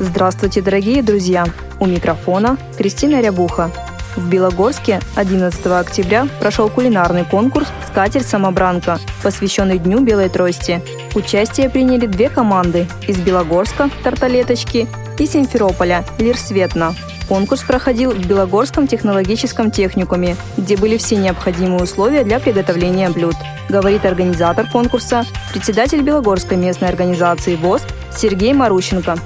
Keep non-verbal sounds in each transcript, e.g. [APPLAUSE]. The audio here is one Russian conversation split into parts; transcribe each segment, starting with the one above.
Здравствуйте, дорогие друзья! У микрофона Кристина Рябуха. В Белогорске 11 октября прошел кулинарный конкурс «Скатерть-самобранка», посвященный Дню Белой Трости. Участие приняли две команды из Белогорска «Тарталеточки» и Симферополя «Лирсветна». Конкурс проходил в Белогорском технологическом техникуме, где были все необходимые условия для приготовления блюд, говорит организатор конкурса, председатель Белогорской местной организации ВОЗ Сергей Марущенко.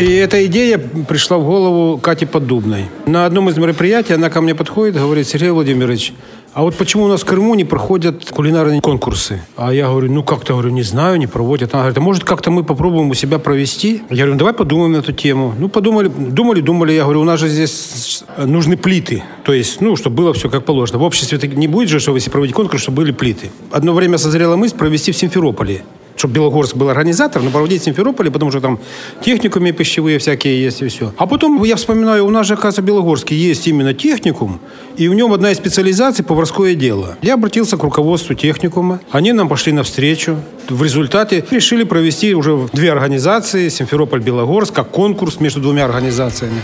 И эта идея пришла в голову Кате Поддубной. На одном из мероприятий она ко мне подходит говорит, Сергей Владимирович, а вот почему у нас в Крыму не проходят кулинарные конкурсы? А я говорю, ну как-то, говорю, не знаю, не проводят. Она говорит, а может как-то мы попробуем у себя провести? Я говорю, ну давай подумаем на эту тему. Ну подумали, думали, думали. Я говорю, у нас же здесь нужны плиты. То есть, ну, чтобы было все как положено. В обществе не будет же, что если проводить конкурс, чтобы были плиты. Одно время созрела мысль провести в Симферополе чтобы Белогорск был организатор, но проводить в Симферополе, потому что там техникумы пищевые всякие есть и все. А потом я вспоминаю, у нас же, оказывается, в Белогорске есть именно техникум, и в нем одна из специализаций – поварское дело. Я обратился к руководству техникума, они нам пошли навстречу. В результате решили провести уже две организации – Симферополь-Белогорск, как конкурс между двумя организациями.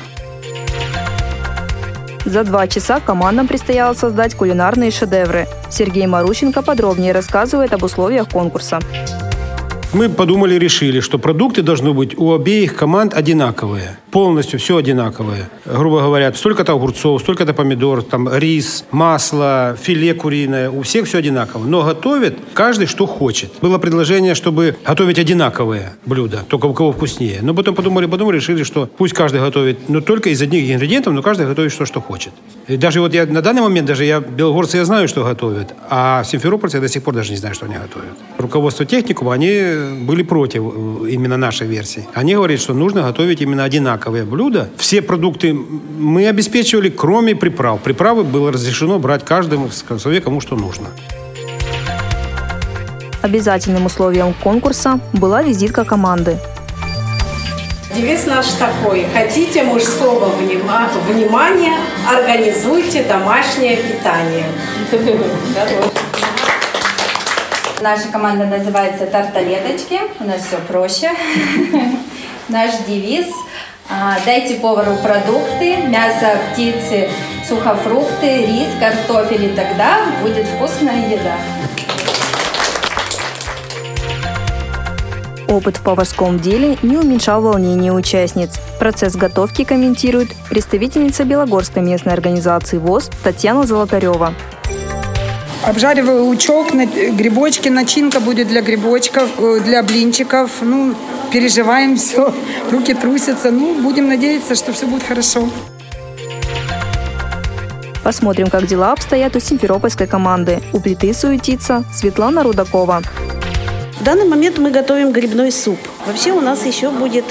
За два часа командам предстояло создать кулинарные шедевры. Сергей Марущенко подробнее рассказывает об условиях конкурса. Мы подумали, решили, что продукты должны быть у обеих команд одинаковые. Полностью все одинаковое. Грубо говоря, столько-то огурцов, столько-то помидор, там рис, масло, филе куриное. У всех все одинаково. Но готовит каждый, что хочет. Было предложение, чтобы готовить одинаковые блюда, только у кого вкуснее. Но потом подумали, подумали, решили, что пусть каждый готовит, но только из одних ингредиентов, но каждый готовит то, что хочет. И даже вот я на данный момент, даже я, белогорцы, я знаю, что готовят, а симферопольцы я до сих пор даже не знаю, что они готовят. Руководство техникума, они были против э, именно нашей версии. Они говорят, что нужно готовить именно одинаковые блюда. Все продукты мы обеспечивали, кроме приправ. Приправы было разрешено брать каждому себе кому что нужно. Обязательным условием конкурса была визитка команды. Девиз наш такой. Хотите мужского внимания, организуйте домашнее питание. [LAUGHS] Наша команда называется «Тарталеточки». У нас все проще. [LAUGHS] Наш девиз Дайте повару продукты, мясо, птицы, сухофрукты, рис, картофель, и тогда будет вкусная еда. Опыт в поварском деле не уменьшал волнение участниц. Процесс готовки комментирует представительница Белогорской местной организации ВОЗ Татьяна Золотарева. Обжариваю лучок, грибочки, начинка будет для грибочков, э, для блинчиков. Ну, переживаем [LAUGHS] все, руки трусятся. Ну, будем надеяться, что все будет хорошо. Посмотрим, как дела обстоят у симферопольской команды. У плиты суетится Светлана Рудакова. В данный момент мы готовим грибной суп. Вообще у нас еще будет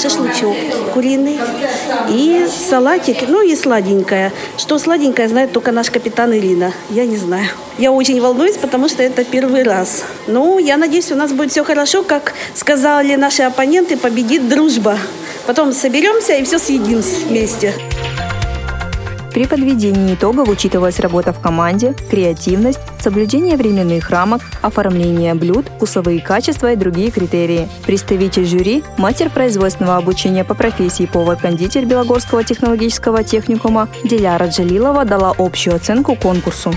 шашлычок куриный и салатик, ну и сладенькое. Что сладенькое знает только наш капитан Ирина. Я не знаю. Я очень волнуюсь, потому что это первый раз. Ну, я надеюсь, у нас будет все хорошо. Как сказали наши оппоненты, победит дружба. Потом соберемся и все съедим вместе. При подведении итогов учитывалась работа в команде, креативность, соблюдение временных рамок, оформление блюд, вкусовые качества и другие критерии. Представитель жюри, мастер производственного обучения по профессии повар-кондитер Белогорского технологического техникума Диляра Джалилова дала общую оценку конкурсу.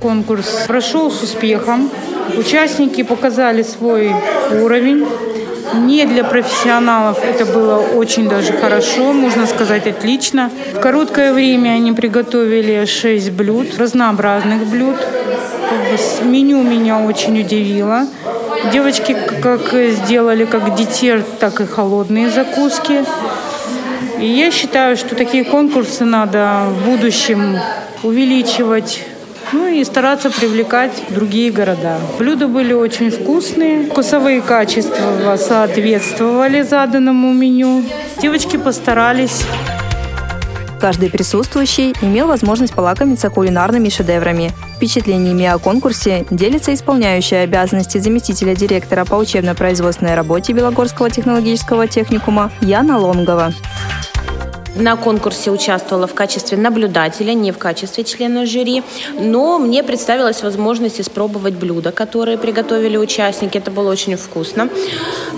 Конкурс прошел с успехом. Участники показали свой уровень. Не для профессионалов это было очень даже хорошо, можно сказать, отлично. В короткое время они приготовили 6 блюд, разнообразных блюд. Меню меня очень удивило. Девочки как сделали как десерт, так и холодные закуски. И я считаю, что такие конкурсы надо в будущем увеличивать ну и стараться привлекать другие города. Блюда были очень вкусные, вкусовые качества соответствовали заданному меню. Девочки постарались. Каждый присутствующий имел возможность полакомиться кулинарными шедеврами. Впечатлениями о конкурсе делится исполняющая обязанности заместителя директора по учебно-производственной работе Белогорского технологического техникума Яна Лонгова. На конкурсе участвовала в качестве наблюдателя, не в качестве члена жюри, но мне представилась возможность испробовать блюда, которые приготовили участники. Это было очень вкусно,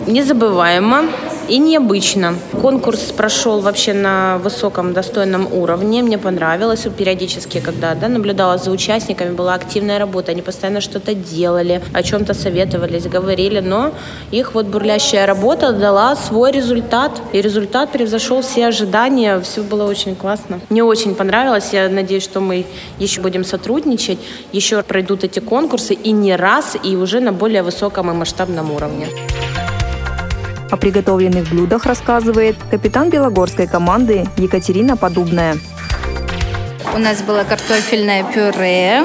незабываемо и необычно. Конкурс прошел вообще на высоком, достойном уровне. Мне понравилось. Периодически, когда да, наблюдала за участниками, была активная работа. Они постоянно что-то делали, о чем-то советовались, говорили. Но их вот бурлящая работа дала свой результат. И результат превзошел все ожидания. Все было очень классно. Мне очень понравилось. Я надеюсь, что мы еще будем сотрудничать. Еще пройдут эти конкурсы и не раз, и уже на более высоком и масштабном уровне. О приготовленных блюдах рассказывает капитан белогорской команды Екатерина Подубная. У нас было картофельное пюре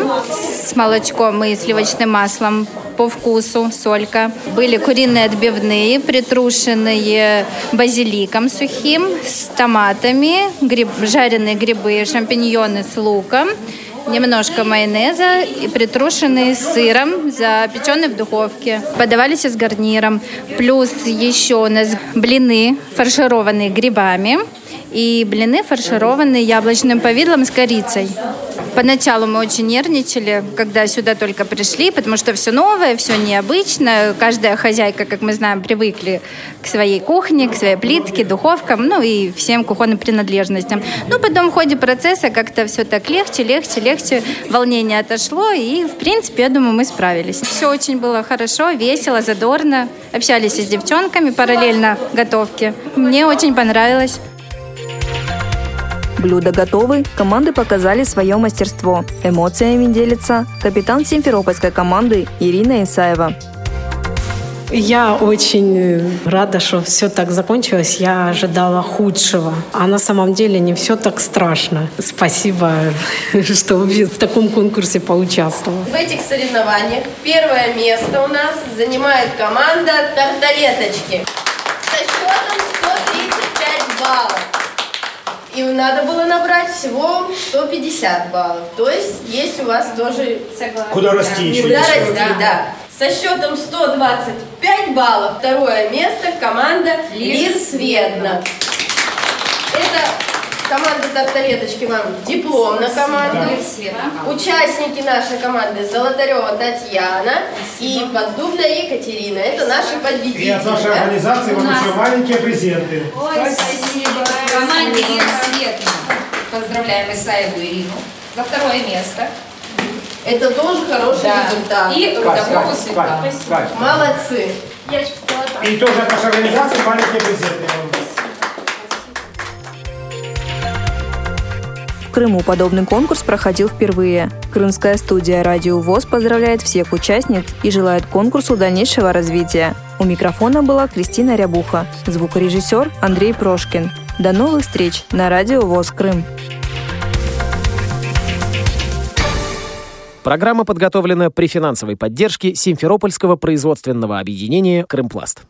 с молочком и сливочным маслом по вкусу, солька. Были куриные отбивные, притрушенные базиликом сухим, с томатами, гриб, жареные грибы, шампиньоны с луком, немножко майонеза и притрушенный сыром, запеченный в духовке. Подавались с гарниром. Плюс еще у нас блины, фаршированные грибами. И блины фаршированные яблочным повидлом с корицей. Поначалу мы очень нервничали, когда сюда только пришли, потому что все новое, все необычно. Каждая хозяйка, как мы знаем, привыкли к своей кухне, к своей плитке, духовкам, ну и всем кухонным принадлежностям. Но потом в ходе процесса как-то все так легче, легче, легче. Волнение отошло, и, в принципе, я думаю, мы справились. Все очень было хорошо, весело, задорно. Общались с девчонками параллельно готовке. Мне очень понравилось. Блюда готовы, команды показали свое мастерство. Эмоциями делится капитан симферопольской команды Ирина Исаева. Я очень рада, что все так закончилось. Я ожидала худшего. А на самом деле не все так страшно. Спасибо, [LAUGHS] что в таком конкурсе поучаствовала. В этих соревнованиях первое место у нас занимает команда «Тарталеточки» со счетом 135 баллов. И надо было набрать всего 150 баллов. То есть есть у вас тоже... Куда расти еще Куда расти, да. да. Со счетом 125 баллов второе место команда Лиз Светна. Это команда Тарталеточки вам диплом на команду. Участники нашей команды Золотарева Татьяна и Поддубная Екатерина. Это наши победители. И от нашей организации вам еще маленькие презенты. Ой, спасибо. Команде Лена Поздравляем Исаеву Ирину за второе место. Это тоже хороший да. результат. И Рудакова Светлана. Молодцы. И тоже от нашей организации маленькие презенты. Крыму подобный конкурс проходил впервые. Крымская студия «Радио ВОЗ» поздравляет всех участниц и желает конкурсу дальнейшего развития. У микрофона была Кристина Рябуха, звукорежиссер Андрей Прошкин. До новых встреч на «Радио ВОЗ Крым». Программа подготовлена при финансовой поддержке Симферопольского производственного объединения «Крымпласт».